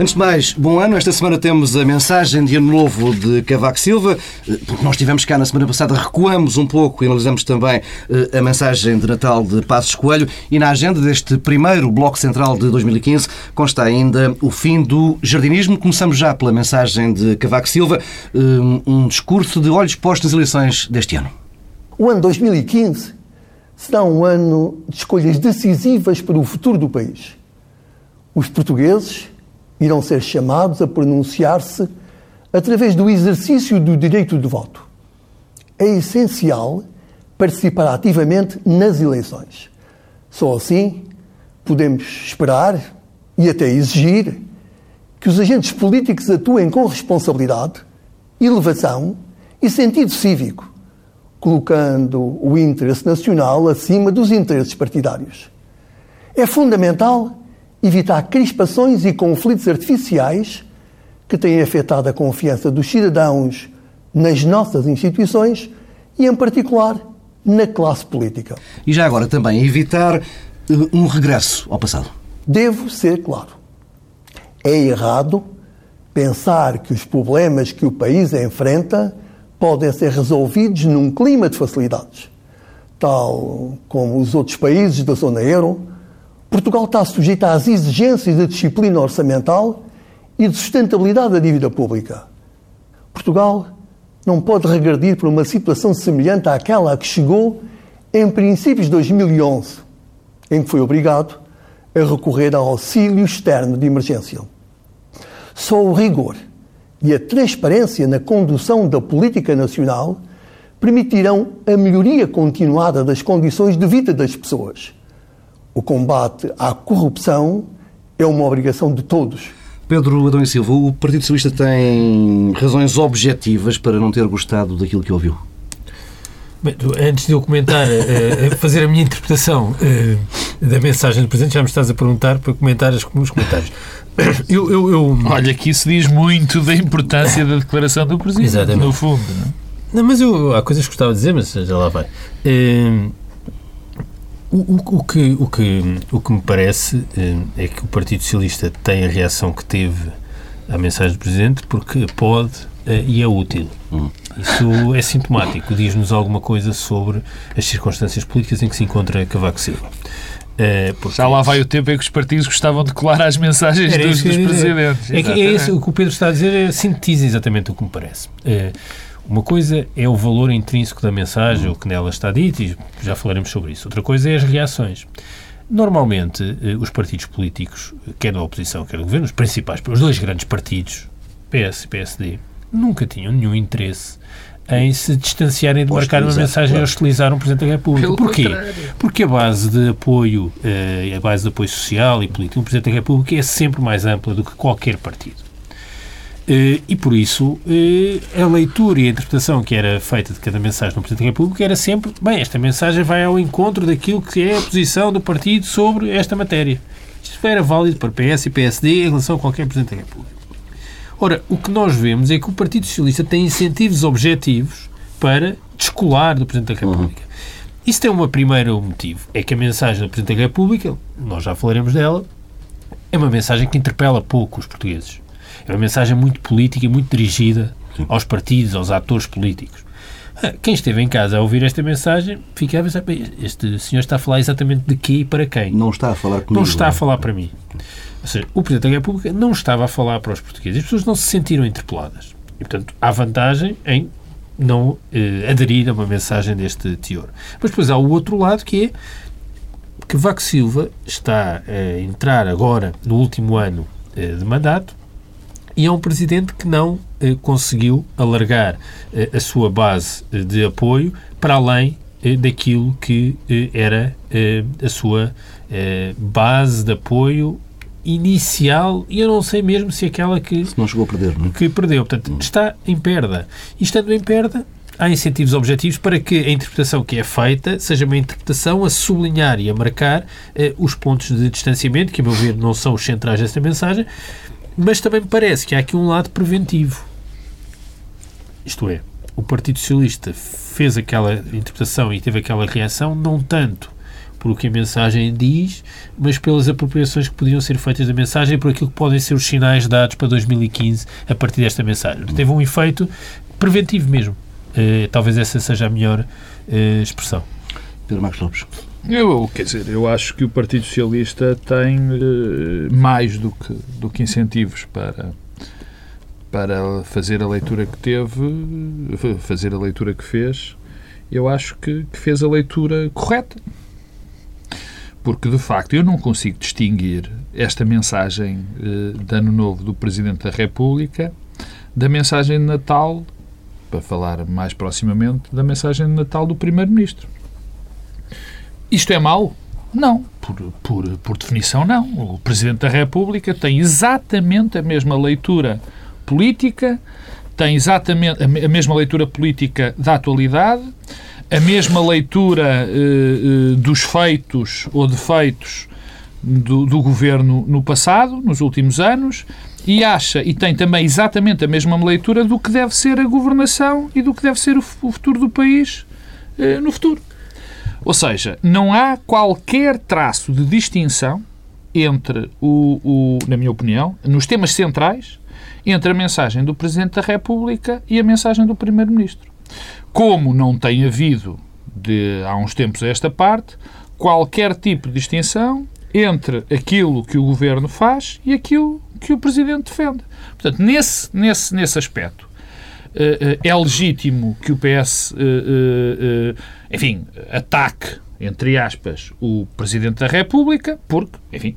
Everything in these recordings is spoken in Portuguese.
Antes de mais, bom ano. Esta semana temos a mensagem de Ano Novo de Cavaco Silva, eh, nós estivemos cá na semana passada, recuamos um pouco e analisamos também eh, a mensagem de Natal de Passos Coelho e na agenda deste primeiro Bloco Central de 2015 consta ainda o fim do jardinismo. Começamos já pela mensagem de Cavaco Silva, eh, um discurso de olhos postos nas eleições deste ano. O ano 2015 será um ano de escolhas decisivas para o futuro do país. Os portugueses irão ser chamados a pronunciar-se através do exercício do direito de voto. É essencial participar ativamente nas eleições. Só assim podemos esperar e até exigir que os agentes políticos atuem com responsabilidade, elevação e sentido cívico, colocando o interesse nacional acima dos interesses partidários. É fundamental evitar crispações e conflitos artificiais que têm afetado a confiança dos cidadãos nas nossas instituições e, em particular, na classe política. E já agora também evitar eh, um regresso ao passado. Devo ser claro. É errado pensar que os problemas que o país enfrenta podem ser resolvidos num clima de facilidades. Tal como os outros países da zona euro, Portugal está sujeito às exigências da disciplina orçamental e de sustentabilidade da dívida pública. Portugal não pode regredir para uma situação semelhante àquela a que chegou em princípios de 2011, em que foi obrigado a recorrer ao auxílio externo de emergência. Só o rigor e a transparência na condução da política nacional permitirão a melhoria continuada das condições de vida das pessoas o combate à corrupção é uma obrigação de todos. Pedro Adão e Silva, o Partido Socialista tem razões objetivas para não ter gostado daquilo que ouviu? Bem, antes de eu comentar, uh, fazer a minha interpretação uh, da mensagem do Presidente, já me estás a perguntar para comentar os comentários. Eu, eu, eu... Olha, que isso diz muito da importância da declaração do Presidente, Exatamente. no fundo. Não, é? não mas eu, há coisas que gostava de dizer, mas já lá vai. Uh, o, o, o, que, o, que, o que me parece eh, é que o Partido Socialista tem a reação que teve à mensagem do Presidente porque pode eh, e é útil. Hum. Isso é sintomático, diz-nos alguma coisa sobre as circunstâncias políticas em que se encontra Cavaco Silva. Uh, porque Já lá vai o tempo em que os partidos gostavam de colar as mensagens dos, dos presidentes. É, que é isso, o que o Pedro está a dizer é, sintetiza exatamente o que me parece. Uh, uma coisa é o valor intrínseco da mensagem, o que nela está dito, e já falaremos sobre isso. Outra coisa é as reações. Normalmente, eh, os partidos políticos, quer da oposição, quer do governo, os principais, os dois grandes partidos, PS e PSD, nunca tinham nenhum interesse em se distanciarem de marcar uma mensagem claro. a hostilizar um Presidente da República. Pelo Porquê? Contrário. Porque a base de apoio, eh, a base de apoio social e político do Presidente da República é sempre mais ampla do que qualquer partido. Eh, e por isso eh, a leitura e a interpretação que era feita de cada mensagem no Presidente da República era sempre, bem, esta mensagem vai ao encontro daquilo que é a posição do partido sobre esta matéria. Isto era válido para PS e PSD em relação a qualquer Presidente da República. Ora, o que nós vemos é que o Partido Socialista tem incentivos objetivos para descolar do Presidente da República. Uhum. Isso tem um primeiro motivo, é que a mensagem do Presidente da República, nós já falaremos dela, é uma mensagem que interpela pouco os portugueses. É uma mensagem muito política e muito dirigida Sim. aos partidos, aos atores políticos. Ah, quem esteve em casa a ouvir esta mensagem fica a pensar, este senhor está a falar exatamente de quê e para quem? Não está a falar comigo. Não está a falar para mim. Ou seja, o Presidente da República não estava a falar para os portugueses. As pessoas não se sentiram interpeladas. E, portanto, há vantagem em não eh, aderir a uma mensagem deste teor. Mas depois há o outro lado que é que Vaco Silva está a entrar agora no último ano eh, de mandato e é um presidente que não eh, conseguiu alargar eh, a sua base eh, de apoio para além eh, daquilo que eh, era eh, a sua base de apoio inicial e eu não sei mesmo se aquela que se não chegou a perder, não é? que perdeu, portanto hum. está em perda e estando em perda há incentivos objetivos para que a interpretação que é feita seja uma interpretação a sublinhar e a marcar os pontos de distanciamento que a meu ver não são os centrais desta mensagem mas também me parece que há aqui um lado preventivo. Isto é, o Partido Socialista fez aquela interpretação e teve aquela reação não tanto por o que a mensagem diz, mas pelas apropriações que podiam ser feitas da mensagem e por aquilo que podem ser os sinais dados para 2015 a partir desta mensagem. Teve um efeito preventivo mesmo. Uh, talvez essa seja a melhor uh, expressão. Pedro Marcos Lopes. Eu, quer dizer, eu acho que o Partido Socialista tem uh, mais do que, do que incentivos para, para fazer a leitura que teve, fazer a leitura que fez. Eu acho que, que fez a leitura correta. Porque, de facto, eu não consigo distinguir esta mensagem uh, de Ano Novo do Presidente da República da mensagem de Natal, para falar mais proximamente, da mensagem de Natal do Primeiro-Ministro. Isto é mau? Não. Por, por, por definição, não. O Presidente da República tem exatamente a mesma leitura política, tem exatamente a mesma leitura política da atualidade, a mesma leitura eh, eh, dos feitos ou defeitos do, do, governo no passado, nos últimos anos, e acha e tem também exatamente a mesma leitura do que deve ser a governação e do que deve ser o, o futuro do país eh, no futuro. Ou seja, não há qualquer traço de distinção entre o, o, na minha opinião, nos temas centrais, entre a mensagem do Presidente da República e a mensagem do Primeiro-Ministro. Como não tem havido, de, há uns tempos a esta parte, qualquer tipo de distinção entre aquilo que o Governo faz e aquilo que o Presidente defende. Portanto, nesse, nesse, nesse aspecto, é legítimo que o PS, eh, enfim, ataque, entre aspas, o Presidente da República, porque, enfim,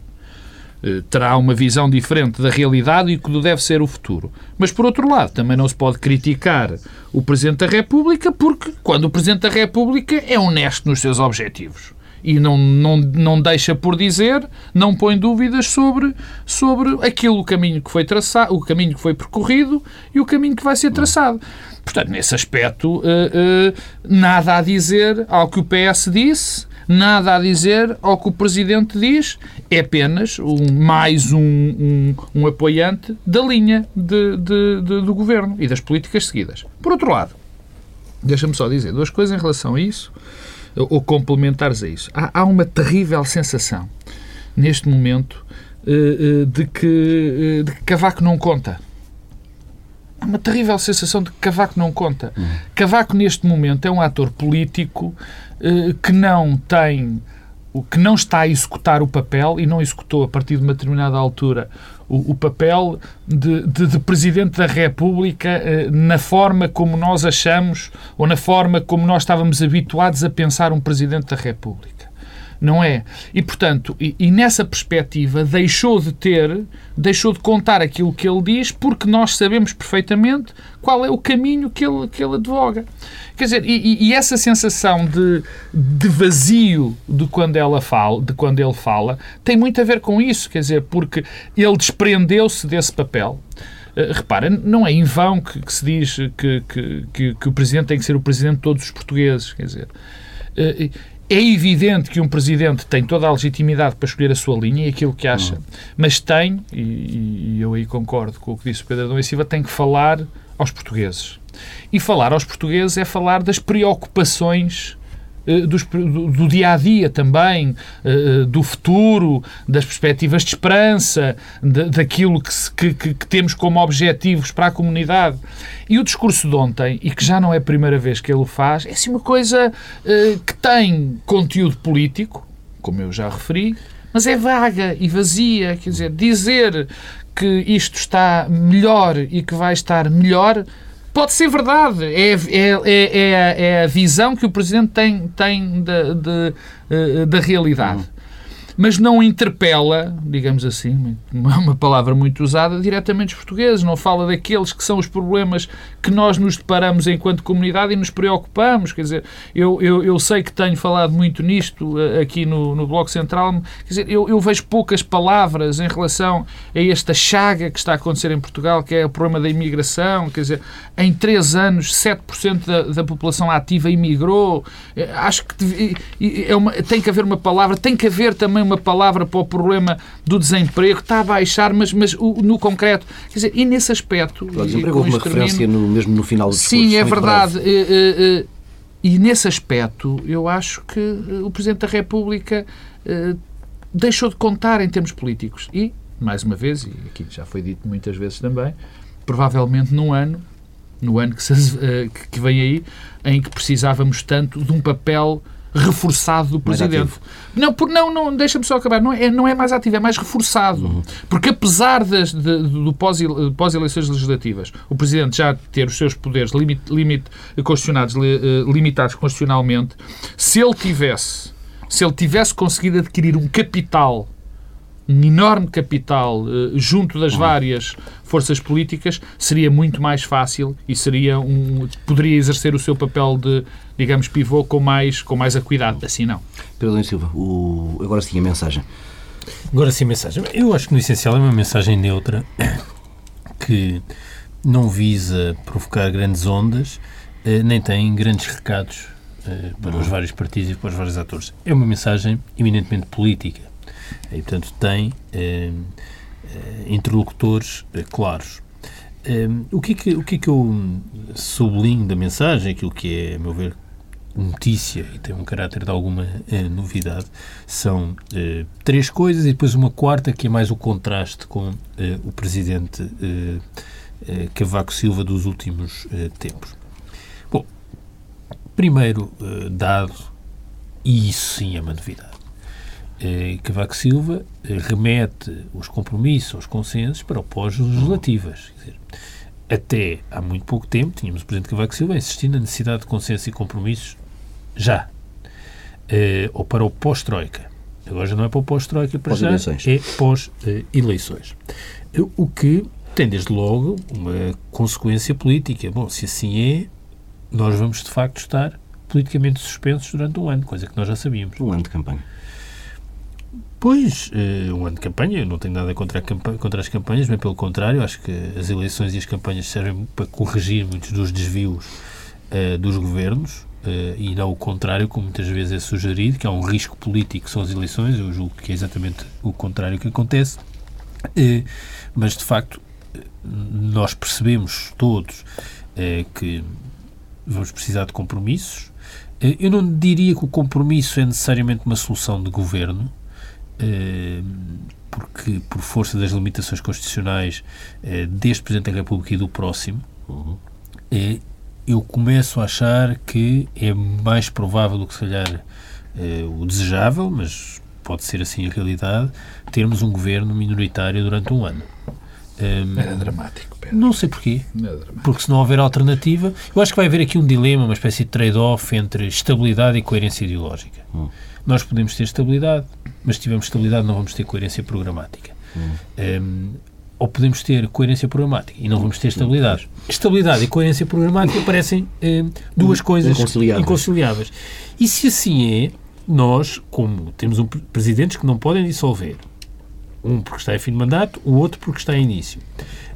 terá uma visão diferente da realidade e que deve ser o futuro. Mas, por outro lado, também não se pode criticar o Presidente da República porque, quando o Presidente da República é honesto nos seus objetivos e não, não, não deixa por dizer, não põe dúvidas sobre, sobre aquilo, o caminho que foi traçado, o caminho que foi percorrido e o caminho que vai ser traçado. Portanto, nesse aspecto, uh, uh, nada a dizer ao que o PS disse, nada a dizer ao que o Presidente diz, é apenas um, mais um, um, um apoiante da linha de, de, de, do Governo e das políticas seguidas. Por outro lado, deixa-me só dizer duas coisas em relação a isso ou complementares a isso. Há, há uma terrível sensação, neste momento, eh, eh, de que, eh, de que Cavaco não conta. Há uma terrível sensação de que Cavaco não conta. Uhum. Cavaco, neste momento, é um ator político que não tem o que não está a executar o papel e não executou a partir de uma determinada altura o, o papel de, de, de, Presidente da República eh, na forma como nós achamos ou na forma como nós estávamos habituados a pensar um Presidente da República não é? E, portanto, e, e, nessa perspectiva deixou de ter, deixou de contar aquilo que ele diz, porque nós sabemos perfeitamente qual é o caminho que ele, que ele advoga. Quer dizer, e, e essa sensação de, de vazio de quando, ela fala, de quando ele fala tem muito a ver com isso, quer dizer, porque ele desprendeu-se desse papel. Uh, repara, não é em vão que, que se diz que, que, que, o Presidente tem que ser o Presidente de todos os portugueses, quer dizer... Uh, é evidente que um presidente tem toda a legitimidade para escolher a sua linha e aquilo que acha, uhum. mas tem, e, e, eu aí concordo com o que disse o Pedro Adão e Silva, tem que falar aos portugueses. E falar aos portugueses é falar das preocupações dos, do, do, dia a dia também, uh, do futuro, das perspectivas de esperança, de, daquilo que, que, que, temos como objetivos para a comunidade. E o discurso de ontem, e que já não é a primeira vez que ele o faz, é assim uma coisa que tem conteúdo político, como eu já referi, mas é vaga e vazia. Quer dizer, dizer que isto está melhor e que vai estar melhor Pode ser verdade. É, é, é, é, é a visão que o Presidente tem, tem da, eh, da realidade. Uhum mas não interpela, digamos assim, uma palavra muito usada, diretamente os portugueses. Não fala daqueles que são os problemas que nós nos deparamos enquanto comunidade e nos preocupamos. Quer dizer, eu, eu, eu sei que tenho falado muito nisto eh, aqui no, no Bloco Central. Quer dizer, eu, eu vejo poucas palavras em relação a esta chaga que está a acontecer em Portugal, que é o problema da imigração. Quer dizer, em três anos, 7% da, da população ativa imigrou. Eh, acho que é uma, tem que haver uma palavra, tem que haver também uma palavra para o problema do desemprego, está a baixar, mas, mas no concreto. Quer dizer, e nesse aspecto. O desemprego houve uma referência no, mesmo no final do discurso. Sim, é verdade. Eh, eh, e nesse aspecto, eu acho que o Presidente da República deixou de contar em termos políticos. E, mais uma vez, e aqui já foi dito muitas vezes também, provavelmente num ano, no ano que, se, que vem aí, em que precisávamos tanto de um papel reforçado do Presidente. Não, por, não, não deixa-me só acabar. Não é, não é mais ativo, é mais reforçado. Uhum. Porque apesar das, de, do pós-eleições legislativas, o Presidente já ter os seus poderes limit, limit, constitucionados, eh, limitados constitucionalmente, se ele tivesse, se ele tivesse conseguido adquirir um capital um enorme capital uh, junto das várias forças políticas, seria muito mais fácil e seria um, poderia exercer o seu papel de, digamos, pivô com mais, com mais acuidado. Assim não. Pedro Silva, o... agora sim a mensagem. Agora sim a mensagem. Eu acho que no essencial é uma mensagem neutra que não visa provocar grandes ondas, uh, nem tem grandes recados uh, para os vários partidos e para os vários atores. É uma mensagem eminentemente política e, portanto, tem eh, eh interlocutores eh, claros. Eh, o, que é que, o que é que eu sublinho da mensagem, aquilo que é, a meu ver, notícia e tem um caráter de alguma eh, novidade, são eh, três coisas e depois uma quarta que é mais o contraste com eh, o presidente Cavaco Silva dos últimos tempos. Bom, primeiro dado, e isso sim é uma novidade, eh, Cavaco Silva eh, remete os compromissos, os consensos para o pós-legislativas. Até há muito pouco tempo tínhamos o Presidente Cavaco Silva insistindo na necessidade de consenso e compromissos já. Eh, ou para o pós-Troika. Agora já não é para o pós-Troika, para pós já é pós-eleições. o que tem, desde logo, uma consequência política. Bom, se assim é, nós vamos de facto estar politicamente suspensos durante um ano, coisa que nós já sabíamos. Um ano de campanha. Pois, uh, um ano de campanha, eu não tenho nada contra, contra as campanhas, mas pelo contrário, acho que as eleições e as campanhas servem para corrigir muitos dos desvios uh, dos governos uh, e não o contrário, como muitas vezes é sugerido, que há um risco político que são as eleições, eu julgo que é exatamente o contrário que acontece, mas de facto nós percebemos todos que vamos precisar de compromissos. Eu não diria que o compromisso é necessariamente uma solução de governo, eh, porque por força das limitações constitucionais eh, deste Presidente da República e do próximo, uhum. Eh, eu começo a achar que é mais provável do que se calhar o desejável, mas pode ser assim a realidade, termos um governo minoritário durante um ano. Um, Era dramático. Pedro. Não sei porquê. Porque se não houver alternativa, eu acho que vai haver aqui um dilema, uma espécie de trade-off entre estabilidade e coerência ideológica. Hum. Nós podemos ter estabilidade, mas se tivermos estabilidade não vamos ter coerência programática. Hum. Um, ou podemos ter coerência programática e não vamos ter estabilidade. Estabilidade e coerência programática parecem um, duas coisas inconciliáveis. inconciliáveis. E se assim é, nós, como temos um, presidentes que não podem dissolver, um porque está em fim de mandato, o outro porque está em início.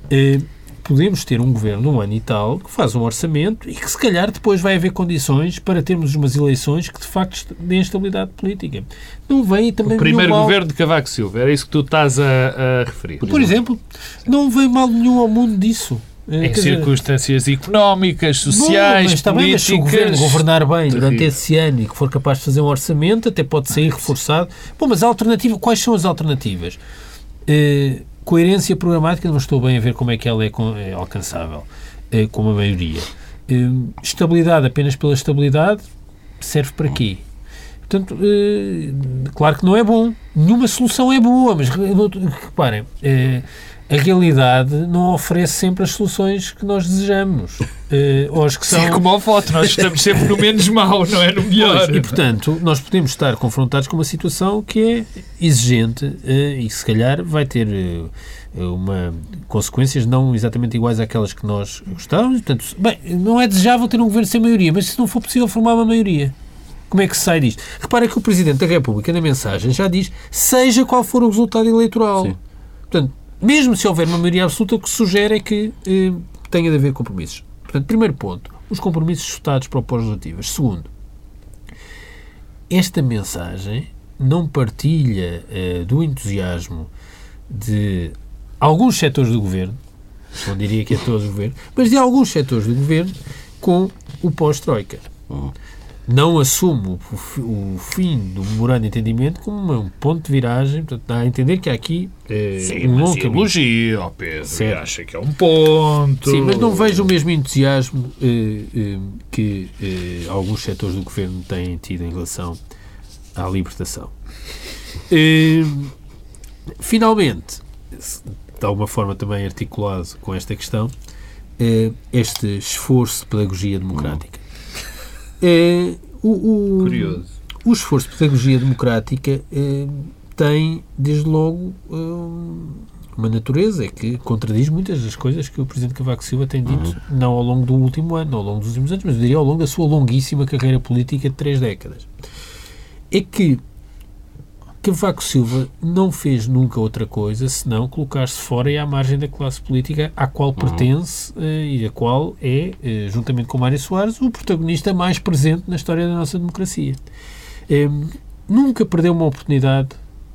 Uh, podemos ter um governo um ano e tal que faz um orçamento e que se calhar depois vai haver condições para termos umas eleições que de facto deem estabilidade política. Não vem também O primeiro mal... governo de Cavaco Silva, era isso que tu estás a, a referir. Por, exemplo, não vem mal nenhum ao mundo disso. Eh, em circunstâncias económicas, sociais, bom, mas políticas... Também, mas se o governo governar bem durante esse ano e que for capaz de fazer um orçamento, até pode sair reforçado. Bom, mas a alternativa, quais são as alternativas? Uh, Coerência programática, não estou bem a ver como é que ela é, é alcançável é, com a maioria. Hum, estabilidade apenas pela estabilidade serve para quê? Portanto, eh, claro que não é bom. Nenhuma solução é boa, mas reparem, eh, a realidade não oferece sempre as soluções que nós desejamos. Uh, ou as que são... Sim, como a foto, nós estamos sempre no menos mau, não é no melhor. Pois, e, portanto, nós podemos estar confrontados com uma situação que é exigente uh, e que, se calhar, vai ter uh, uma, consequências não exatamente iguais àquelas que nós gostávamos. Portanto, bem, não é desejável ter um governo sem maioria, mas se não for possível formar uma maioria, como é que se sai disto? Repara que o Presidente da República, na mensagem, já diz seja qual for o resultado eleitoral. Sim. Portanto, mesmo se houver uma maioria absoluta, o que sugere é que eh, tenha de haver compromissos. Portanto, primeiro ponto, os compromissos votados para o pós-legislativas. Segundo, esta mensagem não partilha eh, do entusiasmo de alguns setores do governo, não diria que é todo o governo, mas de alguns setores do governo com o pós-Troika. Não assumo o, o fim do memorando de entendimento como um ponto de viragem. Portanto, dá a entender que há aqui eh, Sim, um mas longo ó Pedro, Certo. acha que é um ponto. Sim, mas não vejo o mesmo entusiasmo eh, eh, que eh, alguns setores do governo têm tido em relação à libertação. Eh, finalmente, de alguma forma também articulado com esta questão, eh, este esforço de pedagogia democrática. Eh, o, o- Curioso. o esforço de pedagogia democrática eh, tem, desde logo, eh, uma natureza é que contradiz muitas das coisas que o Presidente Cavaco Silva tem dito, não ao longo do último ano, não ao longo dos últimos anos, mas eu diria ao longo da sua longuíssima carreira política de três décadas. É que Cavaco Silva não fez nunca outra coisa senão colocar-se fora e à margem da classe política à qual pertence eh, e a qual é, eh, juntamente com Mário Soares, o protagonista mais presente na história da nossa democracia. Eh, nunca perdeu uma oportunidade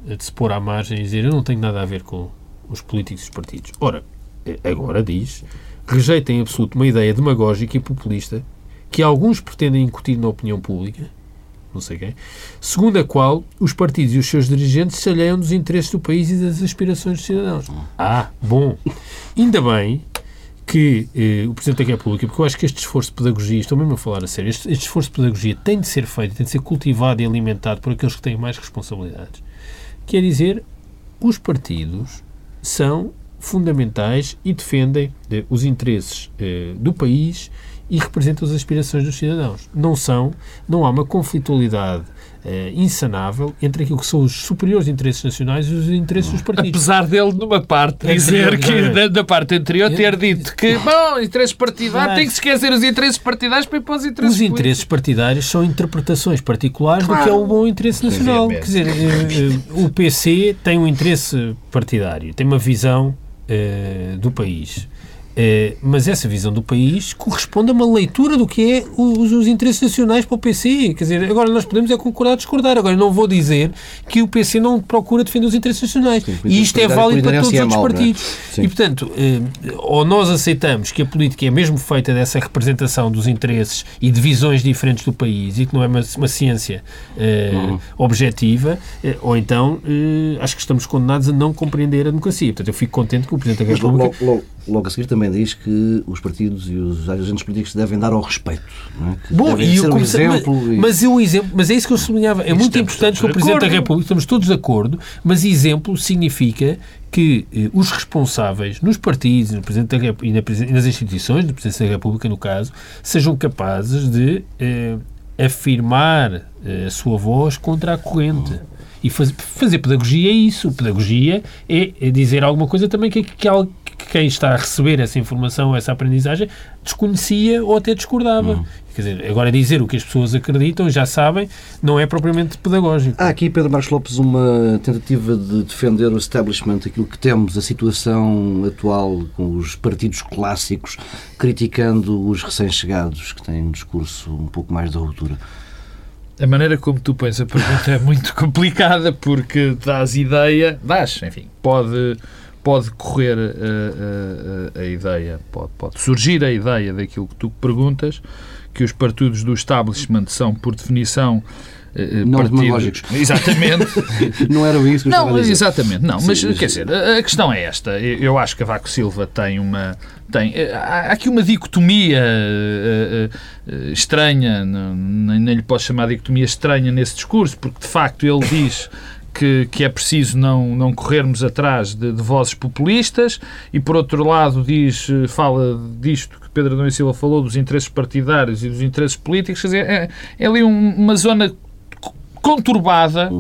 de se pôr à margem e dizer eu não tenho nada a ver com os políticos e os partidos. Ora, eh, agora diz, rejeita em absoluto uma ideia demagógica e populista que alguns pretendem incutir na opinião pública, não sei quem, segundo a qual os partidos e os seus dirigentes se alheiam dos interesses do país e das aspirações dos cidadãos. Ah, bom. Ainda bem que eh, o Presidente da República, porque eu acho que este esforço de pedagogia, estou mesmo a falar a sério, este, este esforço de pedagogia tem de ser feito, tem de ser cultivado e alimentado por aqueles que têm mais responsabilidades. Quer dizer, os partidos são fundamentais e defendem eh, os interesses eh, do país e representam as aspirações dos cidadãos. Não são, não há uma conflitualidade eh, insanável entre aquilo que são os superiores interesses nacionais e os interesses dos partidos. Apesar dele, numa parte, É dizer que, verdade. da, da parte anterior, ter dito que, bom, interesses partidários, Claro. tem que se esquecer os interesses partidários para ir para os interesses Os interesses partidários são interpretações particulares do que é Claro. o bom interesse nacional. Quer Obviamente. dizer, eh, eh, o PC tem um interesse partidário, tem uma visão eh, do país. Eh, mas essa visão do país corresponde a uma leitura do que é os, os interesses nacionais para o PC. Quer dizer, agora nós podemos é concordar ou discordar. Agora, não vou dizer que o PC não procura defender os interesses nacionais. Sim, e isto é válido para todos os é outros é? partidos. Sim. E, portanto, eh, ou nós aceitamos que a política é mesmo feita dessa representação dos interesses e de visões diferentes do país e que não é uma, uma ciência eh, Uhum. objetiva, eh, ou então eh, acho que estamos condenados a não compreender a democracia. Portanto, eu fico contente que o Presidente da Mas República logo, a seguir também diz que os partidos e os agentes políticos devem dar ao respeito. É? Bom, e ser eu um comecei- exemplo. mas, e- mas eu exemplo, mas é isso que eu sublinhava. É muito importante que o Presidente da. República, estamos todos de acordo, mas exemplo significa que eh, os responsáveis nos partidos e, no Presidente da e, na e nas instituições do Presidente da República, no caso, sejam capazes de eh, afirmar eh, a sua voz contra a corrente. E faz- fazer pedagogia é isso. Pedagogia é, é dizer alguma coisa também que, que, que quem está a receber essa informação, essa aprendizagem, desconhecia ou até discordava. Quer dizer, agora dizer o que as pessoas acreditam, já sabem, não é propriamente pedagógico. Há aqui, Pedro Marcos Lopes, uma tentativa de defender o establishment, aquilo que temos, a situação atual com os partidos clássicos, criticando os recém-chegados, que têm um discurso um pouco mais da ruptura. A maneira como tu pões a pergunta é muito complicada porque dás ideia, dás, enfim, pode, pode correr a, a- a- a ideia, pode, pode surgir a ideia daquilo que tu perguntas, que os partidos do establishment são, por definição, eh, Não partidos- demagógicos. Exatamente. Não era isso que eu Não, estava a dizer. exatamente, não, mas Sim, quer dizer, a questão é esta. Eu acho que a Vaco Silva tem uma. Tem, eh, há aqui uma dicotomia eh, eh, eh, estranha, nem, nem lhe posso chamar de dicotomia estranha nesse discurso, porque de facto ele diz que, que é preciso não, não corrermos atrás de, de vozes populistas e por outro lado diz, eh, fala disto que Pedro Adão e Silva falou, dos interesses partidários e dos interesses políticos, quer dizer, é, é ali um- uma zona conturbada,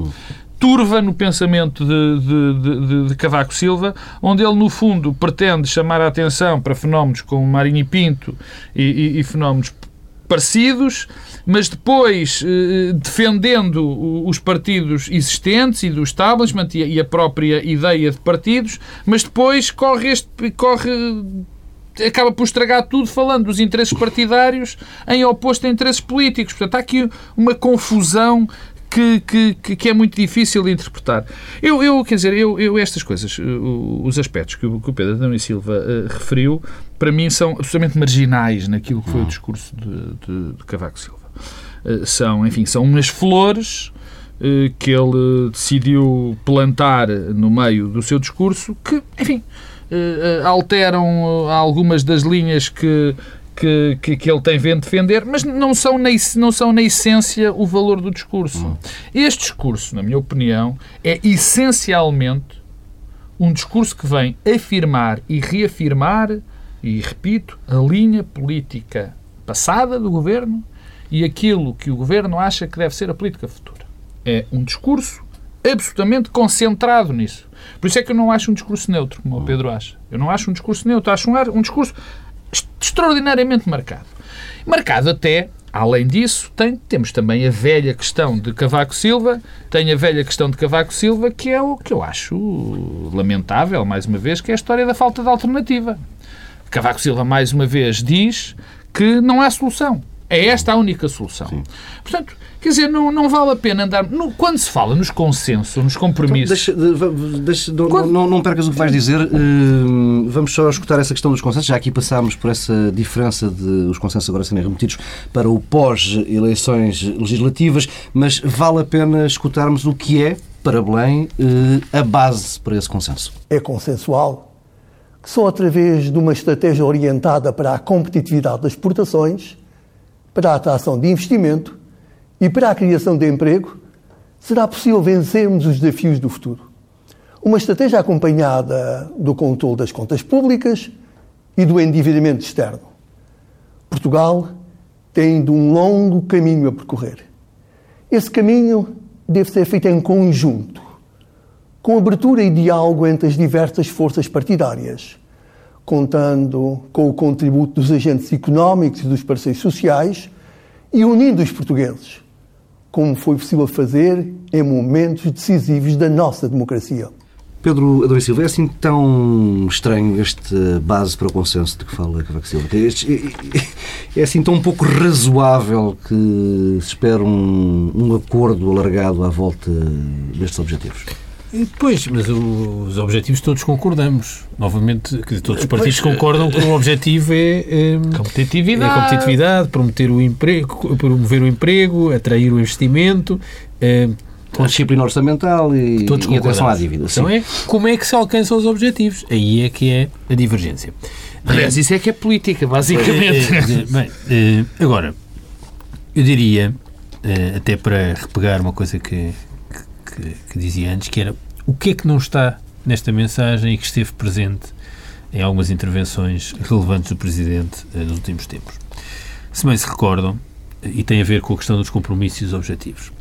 turva no pensamento de, de, de- de- Cavaco Silva, onde ele, no fundo, pretende chamar a atenção para fenómenos como Marinho e Pinto e, e- e fenómenos parecidos, mas depois eh, defendendo o- os partidos existentes e do establishment e a, e a própria ideia de partidos, mas depois corre este corre acaba por estragar tudo falando dos interesses partidários em oposto a interesses políticos. Portanto, há aqui uma confusão que, que, que- é muito difícil de interpretar. Eu, eu quer dizer, eu, eu estas coisas, eh, os aspectos que o, que o Pedro Adão e Silva eh, referiu, para mim são absolutamente marginais naquilo que foi o discurso de, de, de Cavaco Silva. eh, são, enfim, são umas flores eh, que ele decidiu plantar no meio do seu discurso que, enfim, alteram algumas das linhas que, que, que, que, ele tem vindo defender, mas não são, na, não são na essência o valor do discurso. Hum. Este discurso, na minha opinião, é essencialmente um discurso que vem afirmar e reafirmar, e repito, a linha política passada do governo e aquilo que o governo acha que deve ser a política futura. É um discurso absolutamente concentrado nisso. Por isso é que eu não acho um discurso neutro, como o Pedro acha. Eu não acho um discurso neutro, acho um, um discurso extraordinariamente marcado. Marcado até, além disso, tem, temos também a velha questão de Cavaco Silva, tem a velha questão de Cavaco Silva, que é o que eu acho lamentável, mais uma vez, que é a história da falta de alternativa. Cavaco Silva, mais uma vez, diz que não há solução. É esta a única solução. Sim. Portanto, Quer dizer, não, não vale a pena andar. No, quando se fala nos consensos, nos compromissos. Então, deixa, deixa, quando... não, não, percas o que vais dizer. Uh, vamos só escutar essa questão dos consensos. Já aqui passámos por essa diferença de os consensos agora serem remetidos para o pós-eleições legislativas, mas vale a pena escutarmos o que é, para Belém, uh, a base para esse consenso. É consensual que só através de uma estratégia orientada para a competitividade das exportações, para a atração de investimento e para a criação de emprego, será possível vencermos os desafios do futuro. Uma estratégia acompanhada do controle das contas públicas e do endividamento externo. Portugal tem de um longo caminho a percorrer. Esse caminho deve ser feito em conjunto, com abertura e diálogo entre as diversas forças partidárias, contando com o contributo dos agentes económicos e dos parceiros sociais e unindo os portugueses como foi possível fazer em momentos decisivos da nossa democracia. Pedro Adão Silva, é assim tão estranho esta base para o consenso de que fala Cavaco Silva? É, é assim tão pouco razoável que se espera um, um acordo alargado à volta destes objetivos? Pois, mas os objetivos todos concordamos. Novamente, todos os partidos pois, concordam que o objetivo é, é competitividade. É competitividade, prometer o emprego, promover o emprego, atrair o investimento. É, com a disciplina orçamental e, todos e atenção à dívida. Então é como é que se alcançam os objetivos. Aí é que é a divergência. Aliás, isso é que é política, basicamente. É, bem, agora, eu diria, até para repegar uma coisa que, que, que dizia antes, que era o que é que não está nesta mensagem e que esteve presente em algumas intervenções relevantes do Presidente eh, nos últimos tempos. Se bem se recordam, eh, e tem a ver com a questão dos compromissos e os objetivos,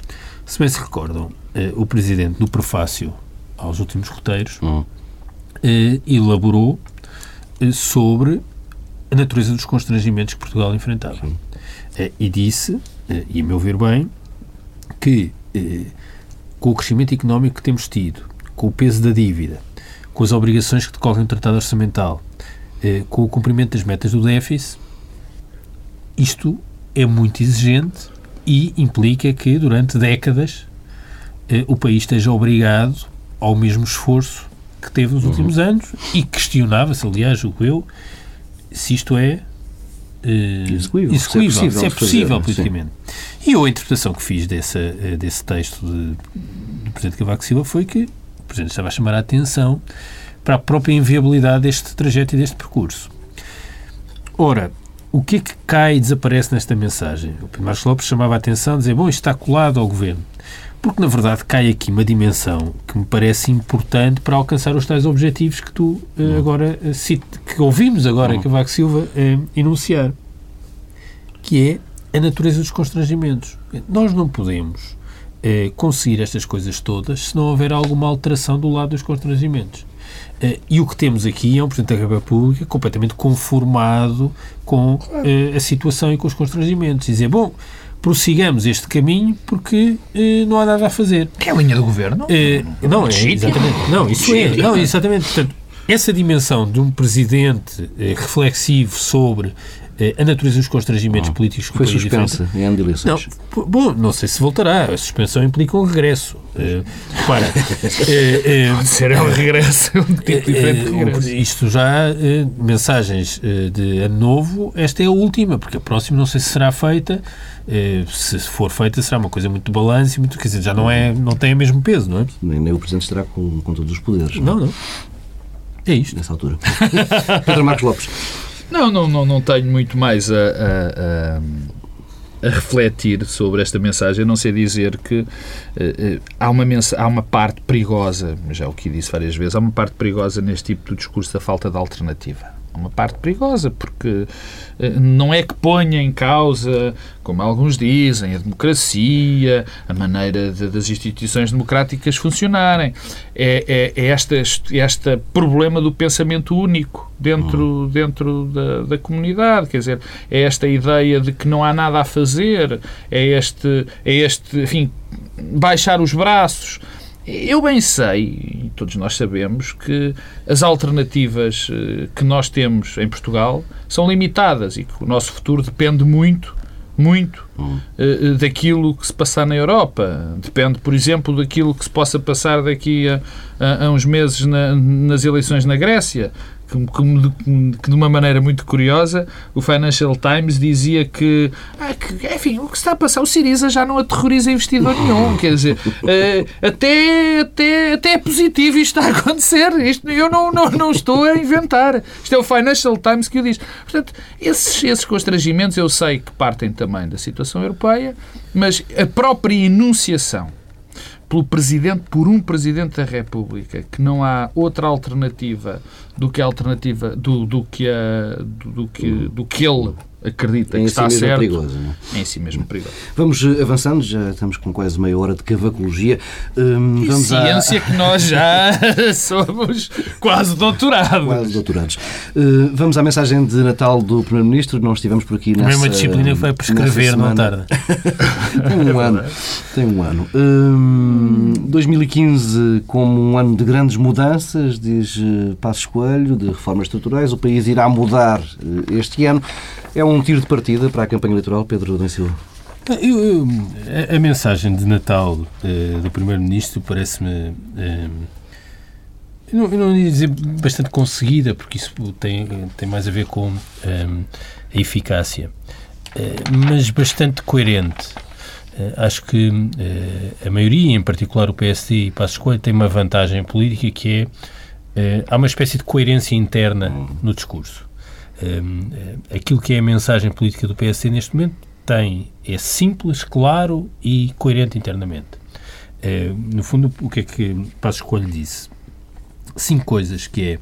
se bem se recordam, eh, o Presidente, no prefácio aos últimos roteiros, uhum. elaborou sobre a natureza dos constrangimentos que Portugal enfrentava. E disse, e a meu ver bem, que com o crescimento económico que temos tido, com o peso da dívida, com as obrigações que decorrem do Tratado Orçamental, eh, com o cumprimento das metas do déficit, isto é muito exigente e implica que durante décadas eh, o país esteja obrigado ao mesmo esforço que teve nos últimos uhum. anos e questionava-se, aliás, julgo eu, se isto é uh, execuível, execuível, se é possível, se é possível fazer, politicamente. Sim. E eu, a interpretação que fiz dessa, uh, desse texto de, do Presidente Cavaco Silva foi que o Presidente estava a chamar a atenção para a própria inviabilidade deste trajeto e deste percurso. Ora, o que é que cai e desaparece nesta mensagem? O Pedro Marcos Lopes chamava a atenção, dizia, bom, isto está colado ao Governo. Porque, na verdade, cai aqui uma dimensão que me parece importante para alcançar os tais objetivos que tu uh, agora uh, que ouvimos agora uhum. Cavaco Silva uh, enunciar, que é a natureza dos constrangimentos. Nós não podemos conseguir estas coisas todas se não houver alguma alteração do lado dos constrangimentos. e o que temos aqui é um Presidente da República completamente conformado com a situação e com os constrangimentos. E dizer, bom, prossigamos este caminho porque eh, não há nada a fazer. Que é a linha do governo? Eh, não, é, exatamente. Não, isso é. Não, exatamente. Portanto, essa dimensão de um presidente eh, reflexivo sobre eh, a natureza dos constrangimentos oh, políticos que foi suspensa em ano de eleições. Não, bom, não sei se voltará. A suspensão implica um regresso. Uh, para, uh, uh, ser um regresso, um tipo diferente de regresso. Isto já, mensagens de ano novo, esta é a última, porque a próxima não sei se será feita. se for feita, será uma coisa muito de balanço, muito, quer dizer, já não, é, não tem o mesmo peso, não é? Nem, nem o Presidente estará com, com todos os poderes. Não, não. não. É isto. Nessa altura. Pedro Marcos Lopes. Não, não, não, não tenho muito mais a, a, a, a refletir sobre esta mensagem, a não sei dizer que uh, uh, há, uma há uma parte perigosa, já o que disse várias vezes, há uma parte perigosa neste tipo de discurso da falta de alternativa uma parte perigosa, porque eh, não é que ponha em causa, como alguns dizem, a democracia, a maneira de, das instituições democráticas funcionarem. É, é, é este, este problema do pensamento único dentro, dentro da, da, comunidade, quer dizer, é esta ideia de que não há nada a fazer, é este, é este enfim, baixar os braços. Eu bem sei, e todos nós sabemos, que as alternativas eh, que nós temos em Portugal são limitadas e que o nosso futuro depende muito, muito hum. uh, daquilo que se passar na Europa. Depende, por exemplo, daquilo que se possa passar daqui a, a, a uns meses na, nas eleições na Grécia que, que, de uma maneira muito curiosa, o Financial Times dizia que, ah, que, enfim, o que está a passar, o Siriza já não aterroriza investidor nenhum, quer dizer, uh, até, até, até é positivo isto está a acontecer, isto, eu não, não, não estou a inventar, isto é o Financial Times que o diz. Portanto, esses, esses constrangimentos eu sei que partem também da situação europeia, mas a própria enunciação pelo Presidente, por um Presidente da República, que não há outra alternativa do que a alternativa do, do que a, do, do que do que ele acredita em que está si certo. Perigoso, não é? Em si mesmo perigoso. Vamos eh, avançando, já estamos com quase meia hora de cavacologia. Hum, vamos ciência à... que nós já somos quase doutorados. Quase doutorados. Uh, vamos à mensagem de Natal do Primeiro-Ministro. Não estivemos por aqui nessa... A mesma disciplina que foi prescrever na tarde. tem um ano. Tem um ano. Hum, 2015 como um ano de grandes mudanças, diz uh, Passos Coelho, de reformas estruturais. O país irá mudar este ano. É um tiro de partida para a campanha eleitoral, Pedro da Silva? Eu, eu, a, a, mensagem de Natal uh, do Primeiro-Ministro parece-me. Uh, eu não, não ia dizer bastante conseguida, porque isso tem, tem mais a ver com um, a eficácia, uh, mas bastante coerente. acho que a maioria, em particular o PSD e Passos Coelho, tem uma vantagem política que é há uma espécie de coerência interna no discurso. Aquilo que é a mensagem política do PSD neste momento tem, é simples, claro e coerente internamente. No fundo, o que é que Passo Escolho disse? Cinco coisas que é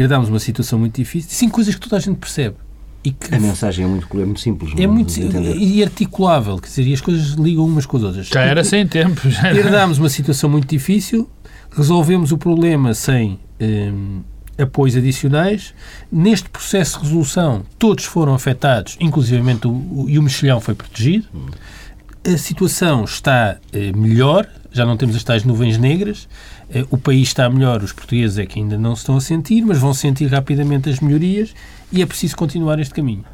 herdámos uma situação muito difícil, cinco coisas que toda a gente percebe. E que a mensagem é muito, é muito simples. É muito e articulável, quer dizer, e as coisas ligam umas com as outras. Já era sem tempo. Herdámos uma situação muito difícil, resolvemos o problema sem hum, apoios adicionais. Neste processo de resolução, todos foram afetados, inclusivamente o, o, e o mexilhão foi protegido. A situação está eh, melhor, já não temos as tais nuvens negras, eh, o país está melhor, os portugueses é que ainda não se estão a sentir, mas vão sentir rapidamente as melhorias e é preciso continuar este caminho.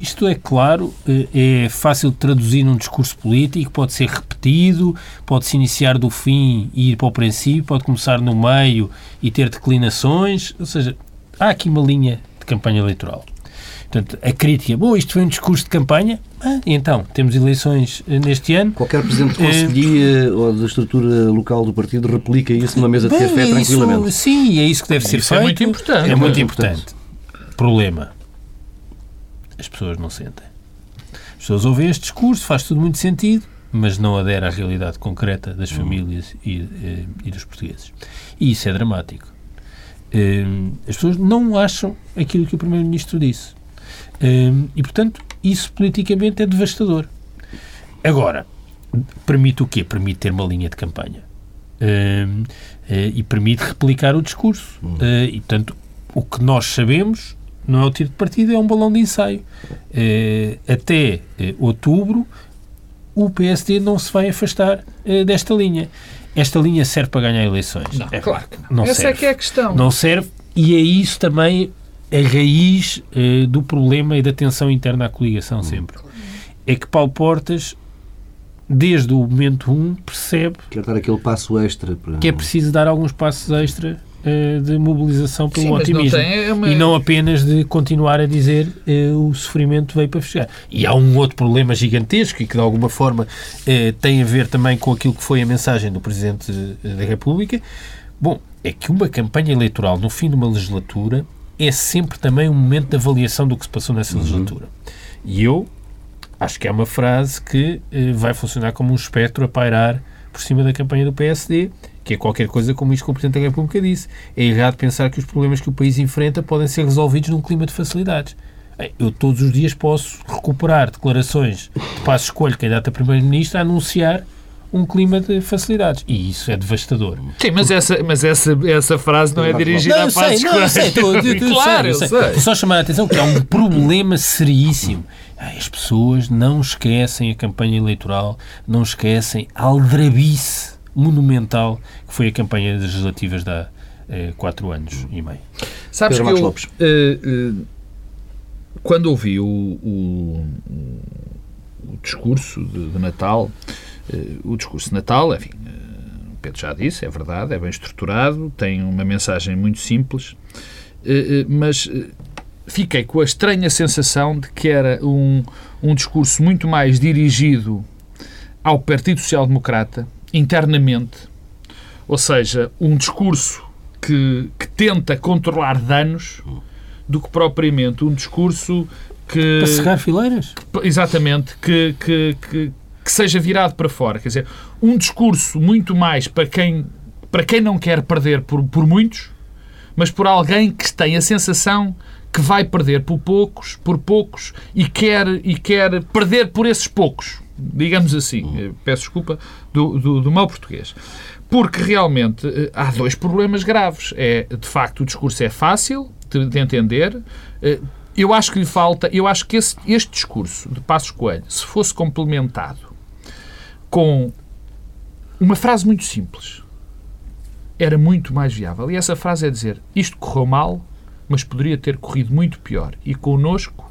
Isto é claro, eh, é fácil de traduzir num discurso político, pode ser repetido, pode-se iniciar do fim e ir para o princípio, pode começar no meio e ter declinações, ou seja, há aqui uma linha de campanha eleitoral. Portanto, a crítica, bom, isto foi um discurso de campanha, ah, então, temos eleições eh, neste ano. Qualquer presidente de conselhia é... ou da estrutura local do partido replica isso numa mesa de café isso, tranquilamente. Sim, é isso que deve ser isso feito. É muito importante. É muito importante. Problema as pessoas não sentem. As pessoas ouvem este discurso, faz tudo muito sentido, mas não adere à realidade concreta das hum. famílias e, eh, e, dos portugueses. E isso é dramático. Eh, as pessoas não acham aquilo que o Primeiro-Ministro disse. Eh, e, portanto, isso politicamente é devastador. Agora, permite o quê? Permite ter uma linha de campanha. E permite replicar o discurso. Hum. E, portanto, o que nós sabemos não é o tiro de partida, é um balão de ensaio. É, até é, outubro, o PSD não se vai afastar uh, desta linha. Esta linha serve para ganhar eleições? Não, é claro que não. não Essa serve. é que é a questão. Não serve e é isso também a raiz uh, do problema e da tensão interna à coligação sempre. É que Paulo Portas, desde o momento 1, percebe Quer dar aquele passo extra para... que é preciso dar alguns passos extra de mobilização pelo Sim, mas não otimismo. tem, é uma- E não apenas de continuar a dizer uh, o sofrimento veio para fechar. E há um outro problema gigantesco e que de alguma forma uh, tem a ver também com aquilo que foi a mensagem do Presidente da República. Bom, é que uma campanha eleitoral no fim de uma legislatura é sempre também um momento de avaliação do que se passou nessa legislatura. E eu acho que é uma frase que eh, vai funcionar como um espectro a pairar por cima da campanha do PSD, que é qualquer coisa como isto que o Presidente da República disse. É errado pensar que os problemas que o país enfrenta podem ser resolvidos num clima de facilidades. Eu todos os dias posso recuperar declarações de passo escolho candidato a Primeiro-Ministro a anunciar um clima de facilidades. E isso é devastador. Sim, mas essa, mas essa, essa frase não é dirigida a Passos Coelho. Claro, eu sei. Só chamar a atenção que há um problema seríssimo. Ai, As pessoas não esquecem a campanha eleitoral, não esquecem a aldrabice monumental que foi a campanha das legislativas de há eh, quatro anos e meio. Sabes Pedro que eu, Lopes. eh, eh, quando ouvi o, o- o discurso de, de Natal, o discurso de Natal, enfim, o Pedro já disse, é verdade, é bem estruturado, tem uma mensagem muito simples, mas fiquei com a estranha sensação de que era um, um discurso muito mais dirigido ao Partido Social Democrata, internamente, ou seja, um discurso que, que tenta controlar danos do que propriamente um discurso que. Para cerrar fileiras? Exatamente, que, que, que, que seja virado para fora. Quer dizer, um discurso muito mais para quem, para quem não quer perder por, por muitos, mas por alguém que tem a sensação que vai perder por poucos, por poucos e quer, e quer perder por esses poucos. Digamos assim, Eh, peço desculpa do, do, do mau português. Porque realmente eh, há dois problemas graves. É, de facto, o discurso é fácil de, de entender. Eh, Eu acho que lhe falta, eu acho que esse- este discurso de Passos Coelho, se fosse complementado com uma frase muito simples, era muito mais viável. E essa frase é dizer: isto correu mal, mas poderia ter corrido muito pior. E connosco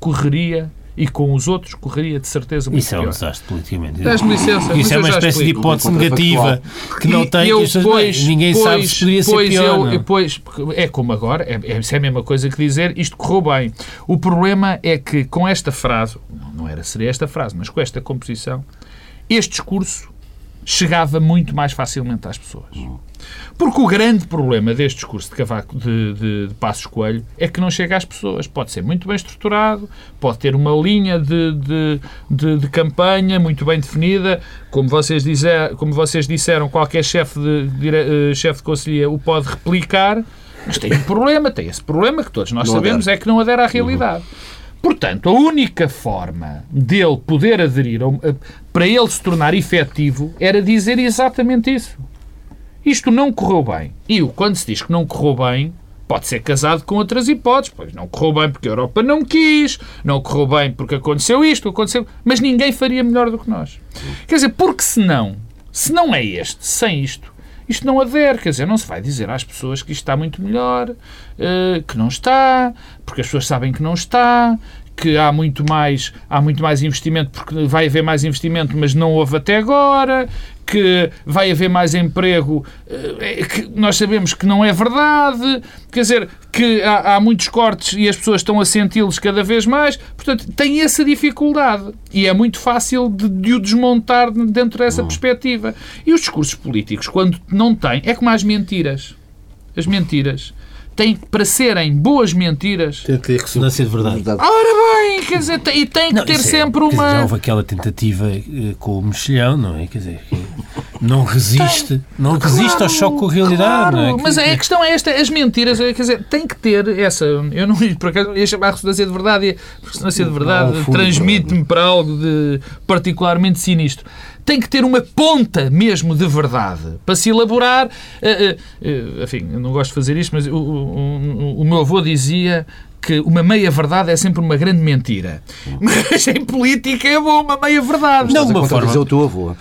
correria e com os outros correria de certeza muito Isso é um pior. desastre politicamente. Dás-me licença, Isso é uma espécie de hipótese negativa que não E tem. eu, que pois, ninguém sabe pois, se poderia ser pois pior. eu- não é? pois, é como agora, é, é, isso é a mesma coisa que dizer isto correu bem. O problema é que com esta frase, não era seria esta frase, mas com esta composição, este discurso chegava muito mais facilmente às pessoas. Porque o grande problema deste discurso de Cavaco de, de, de Passos Coelho é que não chega às pessoas. Pode ser muito bem estruturado, pode ter uma linha de, de, campanha muito bem definida. Como vocês, dizer, como vocês disseram, qualquer chefe de, eh, chefe de conselhia o pode replicar, mas tem um problema, tem esse problema que todos nós Não sabemos, adere. é que não adere à realidade. Portanto, a única forma dele poder aderir, para ele se tornar efetivo, era dizer exatamente isso. Isto não correu bem. E quando se diz que não correu bem, pode ser casado com outras hipóteses. Pois não correu bem porque a Europa não quis, não correu bem porque aconteceu isto, aconteceu. Mas ninguém faria melhor do que nós. Quer dizer, porque senão, se não é este, sem isto, isto não adere. Quer dizer, não se vai dizer às pessoas que isto está muito melhor, eh, que não está, porque as pessoas sabem que não está, que há muito mais, há muito mais investimento, porque vai haver mais investimento, mas não houve até agora, que vai haver mais emprego, eh, que nós sabemos que não é verdade, quer dizer, que há, há muitos cortes e as pessoas estão a senti-los cada vez mais, portanto, tem essa dificuldade e é muito fácil de, de o desmontar dentro dessa perspectiva. E os discursos políticos, quando não têm, é como as mentiras. As mentiras têm, para serem boas mentiras, Tem que ter ressonância de verdade. Ora bem, quer dizer, tem- e tem que Não, ter é- sempre quer dizer, uma. já houve aquela tentativa eh, com o mexilhão, não é? Quer dizer, não resiste, não resiste ao choque com a realidade, Claro, não é? mas a questão é esta, as mentiras, quer dizer, tem que ter essa, eu não por acaso ia chamar a ressonância de verdade, e a ressonância de verdade transmite-me para algo de particularmente sinistro. Tem que ter uma ponta mesmo de verdade para se elaborar. Uh, uh, enfim, eu não gosto de fazer isto, mas o, o, o meu avô dizia que uma meia-verdade é sempre uma grande mentira. Mas em política é bom uma meia-verdade. Não, uma forma... o teu avô.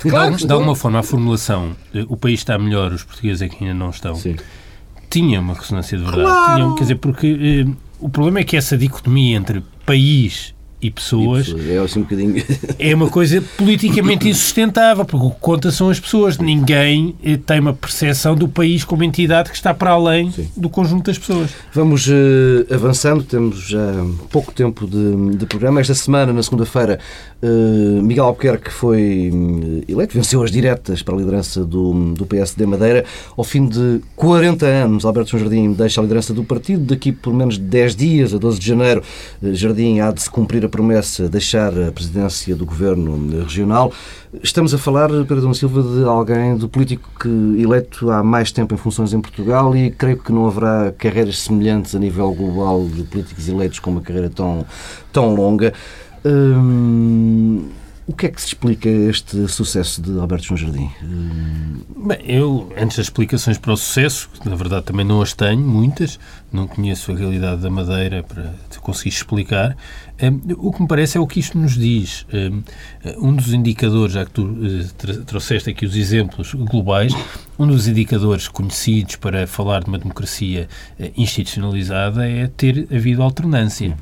claro, de, de alguma forma, a formulação o país está melhor, os portugueses é que ainda não estão, Sim. tinha uma ressonância de verdade. Claro. Tinha, quer dizer, porque eh, o problema é que essa dicotomia entre país e pessoas, e pessoas. É, assim um bocadinho... é uma coisa politicamente insustentável, porque o que conta são as pessoas. Ninguém eh, tem uma percepção do país como entidade que está para além Sim. do conjunto das pessoas. Vamos uh, avançando, temos já pouco tempo de, de programa. Esta semana, na segunda-feira, uh, Miguel Albuquerque foi eleito, venceu as diretas para a liderança do, do PSD Madeira. Ao fim de 40 anos, Alberto João Jardim deixa a liderança do partido. Daqui por menos de 10 dias, a 12 de janeiro, Jardim há de se cumprir a promessa de deixar a presidência do governo regional. Estamos a falar, Pedro Dom Silva, de alguém, do político que eleito há mais tempo em funções em Portugal e creio que não haverá carreiras semelhantes a nível global de políticos eleitos com uma carreira tão, tão longa. Hum, o que é que se explica este sucesso de Alberto João Jardim? Bem, eu, antes das explicações para o sucesso, na verdade também não as tenho, muitas, não conheço a realidade da Madeira para conseguir explicar, um, o que me parece é o que isto nos diz. Um, um dos indicadores, já que tu uh, trouxeste aqui os exemplos globais, um dos indicadores conhecidos para falar de uma democracia uh, institucionalizada é ter havido alternância.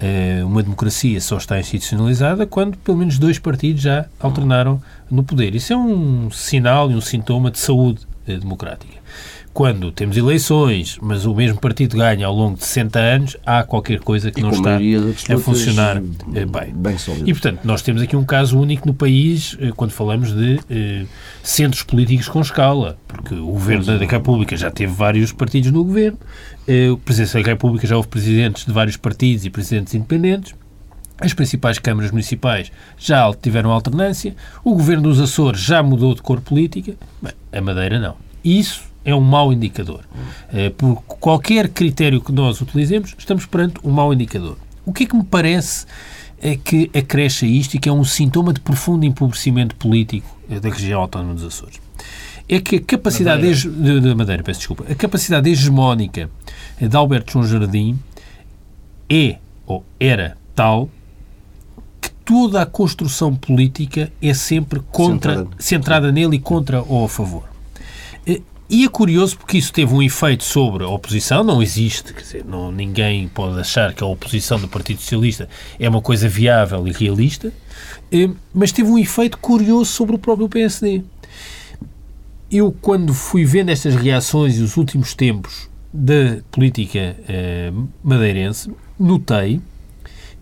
Eh, uma democracia só está institucionalizada quando pelo menos dois partidos já alternaram no poder. Isso é um sinal e um sintoma de saúde eh, democrática. Quando temos eleições, mas o mesmo partido ganha ao longo de 60 anos, há qualquer coisa que e não está a funcionar eh, bem. bem e, portanto, nós temos aqui um caso único no país quando falamos de eh, centros políticos com escala, porque o Governo da República já teve vários partidos no Governo, o Presidente da República já houve presidentes de vários partidos e presidentes independentes. As principais câmaras municipais já tiveram alternância. O governo dos Açores já mudou de cor política. Bem, a Madeira não. Isso é um mau indicador. Eh, por qualquer critério que nós utilizemos, estamos perante um mau indicador. O que é que me parece é que acresce a isto e que é um sintoma de profundo empobrecimento político eh, da região autónoma dos Açores? é que a capacidade Madeira. De, de Madeira, peço desculpa, a capacidade hegemónica de Alberto João Jardim é ou era tal que toda a construção política é sempre contra, centrada, centrada nele e contra ou a favor. E é curioso porque isso teve um efeito sobre a oposição, não existe, quer dizer, não, ninguém pode achar que a oposição do Partido Socialista é uma coisa viável e realista, mas teve um efeito curioso sobre o próprio PSD eu, quando fui vendo estas reações e os últimos tempos da política eh, madeirense, notei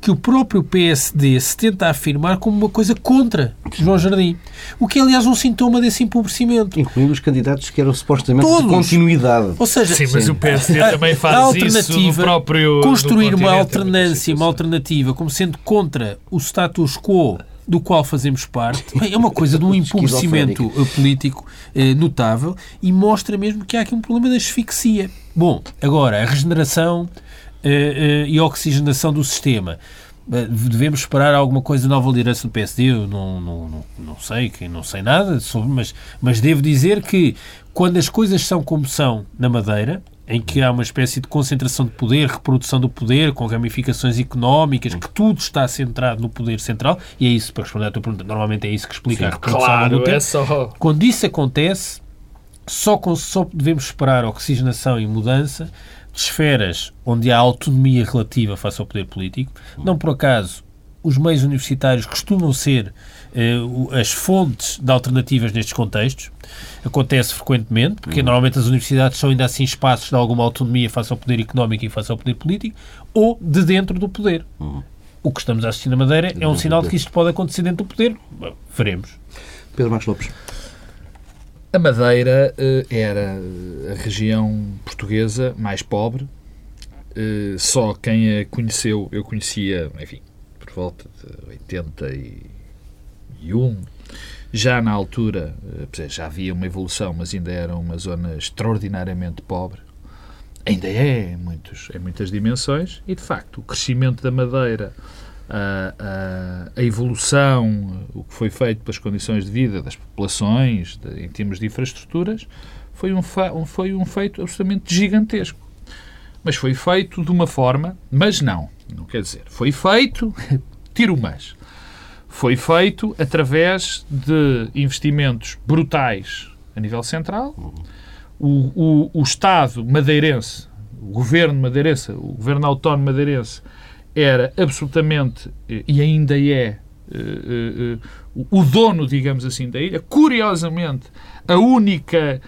que o próprio PSD se tenta afirmar como uma coisa contra João Jardim. O que é, aliás, um sintoma desse empobrecimento. Incluindo os candidatos que eram supostamente Todos. de continuidade. Ou seja, sim, mas o PSD também faz a alternativa, isso próprio Construir uma alternância, uma alternativa como sendo contra o status quo do qual fazemos parte, é uma coisa de um empobrecimento político eh, notável e mostra mesmo que há aqui um problema de asfixia. Bom, agora, a regeneração e a oxigenação do sistema. Eh, devemos esperar alguma coisa da nova liderança do PSD? Eu não, não, não, não sei, não sei nada sobre, mas, mas devo dizer que quando as coisas são como são na Madeira, em que há uma espécie de concentração de poder, reprodução do poder, com ramificações económicas, que tudo está centrado no poder central, e é isso, para responder à tua pergunta, normalmente é isso que explica Sim, a reprodução claro, do. É só... Quando isso acontece, só, com, só devemos esperar oxigenação e mudança esferas onde há autonomia relativa face ao poder político. Não por acaso, os meios universitários costumam ser eh, as fontes de alternativas nestes contextos. Acontece frequentemente, porque uhum. normalmente as universidades são ainda assim espaços de alguma autonomia face ao poder económico e face ao poder político, ou de dentro do poder. Uhum. O que estamos a assistir na Madeira é um sinal de que isto pode acontecer dentro do poder. Veremos. Pedro Marcos Lopes. A Madeira uh, era a região portuguesa mais pobre. Uh, só quem a conheceu, eu conhecia, enfim, por volta de 80 e 2001, já na altura, eh, já havia uma evolução, mas ainda era uma zona extraordinariamente pobre. Ainda é em, muitos, em muitas dimensões, e de facto o crescimento da Madeira a, a, a, evolução, o que foi feito pelas condições de vida das populações, de, em termos de infraestruturas, foi um, foi um feito absolutamente gigantesco. Mas foi feito de uma forma, mas não, não quer dizer, foi feito, tiro mas, foi feito através de investimentos brutais a nível central. O, o, o Estado madeirense, o governo madeirense, o governo autónomo madeirense, era absolutamente, e ainda é, uh, uh, o dono, digamos assim, da ilha. Curiosamente, a única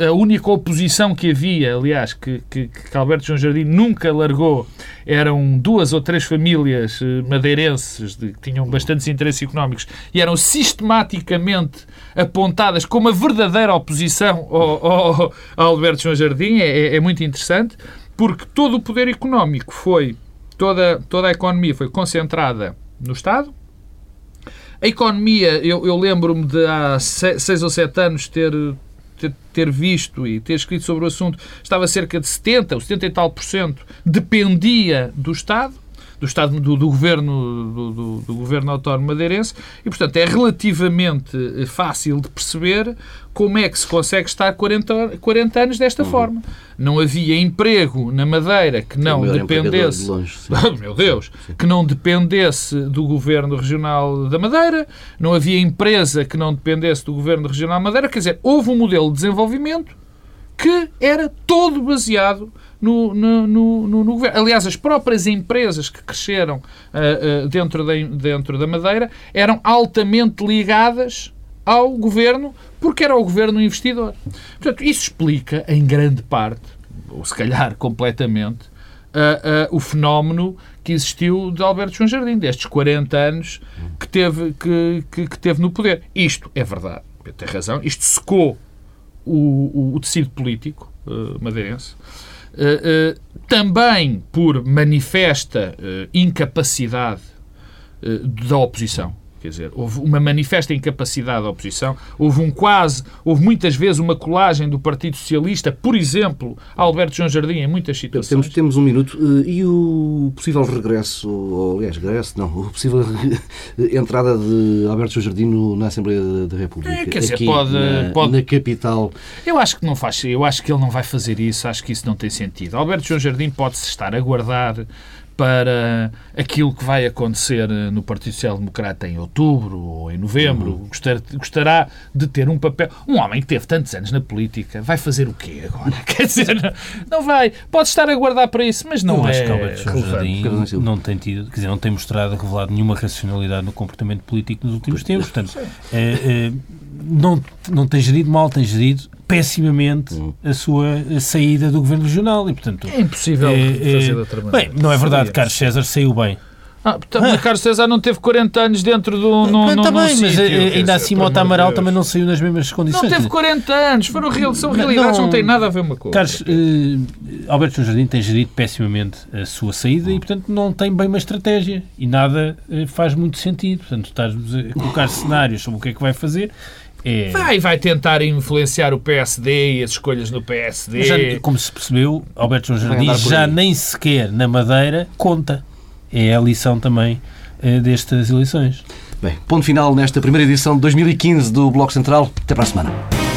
a única oposição que havia, aliás, que, que, que Alberto João Jardim nunca largou, eram duas ou três famílias eh, madeirenses de, que tinham bastantes interesses económicos e eram sistematicamente apontadas como a verdadeira oposição ao, ao, ao Alberto João Jardim. É, é, é muito interessante, porque todo o poder económico foi, toda, toda a economia foi concentrada no Estado, a economia, eu, eu lembro-me de há seis ou sete anos ter ter visto e ter escrito sobre o assunto, estava cerca de 70 ou 70 e tal por cento, dependia do Estado, do Estado do, do governo do, do, do, governo autónomo madeirense e portanto é relativamente eh, fácil de perceber como é que se consegue estar 40, 40 anos desta uhum. forma. Não havia emprego na Madeira que não dependesse, de longe, meu Deus, sim. que não dependesse do governo regional da Madeira, não havia empresa que não dependesse do governo regional da Madeira, quer dizer, houve um modelo de desenvolvimento que era todo baseado no, no, no, no, governo. Aliás, as próprias empresas que cresceram uh, uh, dentro, da, dentro da Madeira eram altamente ligadas ao governo porque era o governo investidor. Portanto, isso explica, em grande parte, ou se calhar completamente, uh, o fenómeno que existiu de Alberto João Jardim, destes 40 anos que teve, que, que, que teve no poder. Isto é verdade, tem razão, isto secou o, o, o tecido político madeirense. Uh, uh, também por manifesta uh, incapacidade da oposição. Quer dizer, houve uma manifesta incapacidade da oposição, houve um quase, houve muitas vezes uma colagem do Partido Socialista, por exemplo, Alberto João Jardim, em muitas situações. Temos, temos um minuto. E o possível regresso, ou aliás, regresso, não, o possível entrada de Alberto João Jardim na Assembleia da República? É, quer dizer, aqui, pode, na, pode... na capital. Eu acho que não faz, eu acho que ele não vai fazer isso, acho que isso não tem sentido. Alberto João Jardim pode-se estar a guardar para aquilo que vai acontecer eh, no Partido Social Democrata em outubro ou em novembro. Uhum. Gostar, gostará de ter um papel. Um homem que teve tantos anos na política vai fazer o quê agora? Quer dizer, não vai. Pode estar a guardar para isso, mas não Eu é. Acho que Alberto Jardim não tem tido, quer dizer, não tem mostrado, revelado nenhuma racionalidade no comportamento político nos últimos tempos. Portanto, é, é, não, não tem gerido mal, tem gerido pessimamente hum. a sua saída do governo regional e, portanto... É impossível é, fazer de outra maneira. Bem, não é verdade, Carlos César saiu bem. Ah, também ah. Carlos César não teve 40 anos dentro do. No, ah, tá bem, mas sítio, eh, ainda assim Mota Amaral também não saiu nas mesmas condições. Não teve 40 anos, foram real, são realidades, não, não tem nada a ver uma coisa. Carlos, uh, Alberto João Jardim tem gerido pessimamente a sua saída e, portanto, não tem bem uma estratégia e nada uh, faz muito sentido. Portanto, estás a colocar cenários sobre o que é que vai fazer é... Vai, vai tentar influenciar o PSD e as escolhas no PSD. Já, como se percebeu, Alberto João Jardim já nem sequer na Madeira conta. É a lição também eh, destas eleições. Bem, ponto final nesta primeira edição de 2015 do Bloco Central. Até para a semana.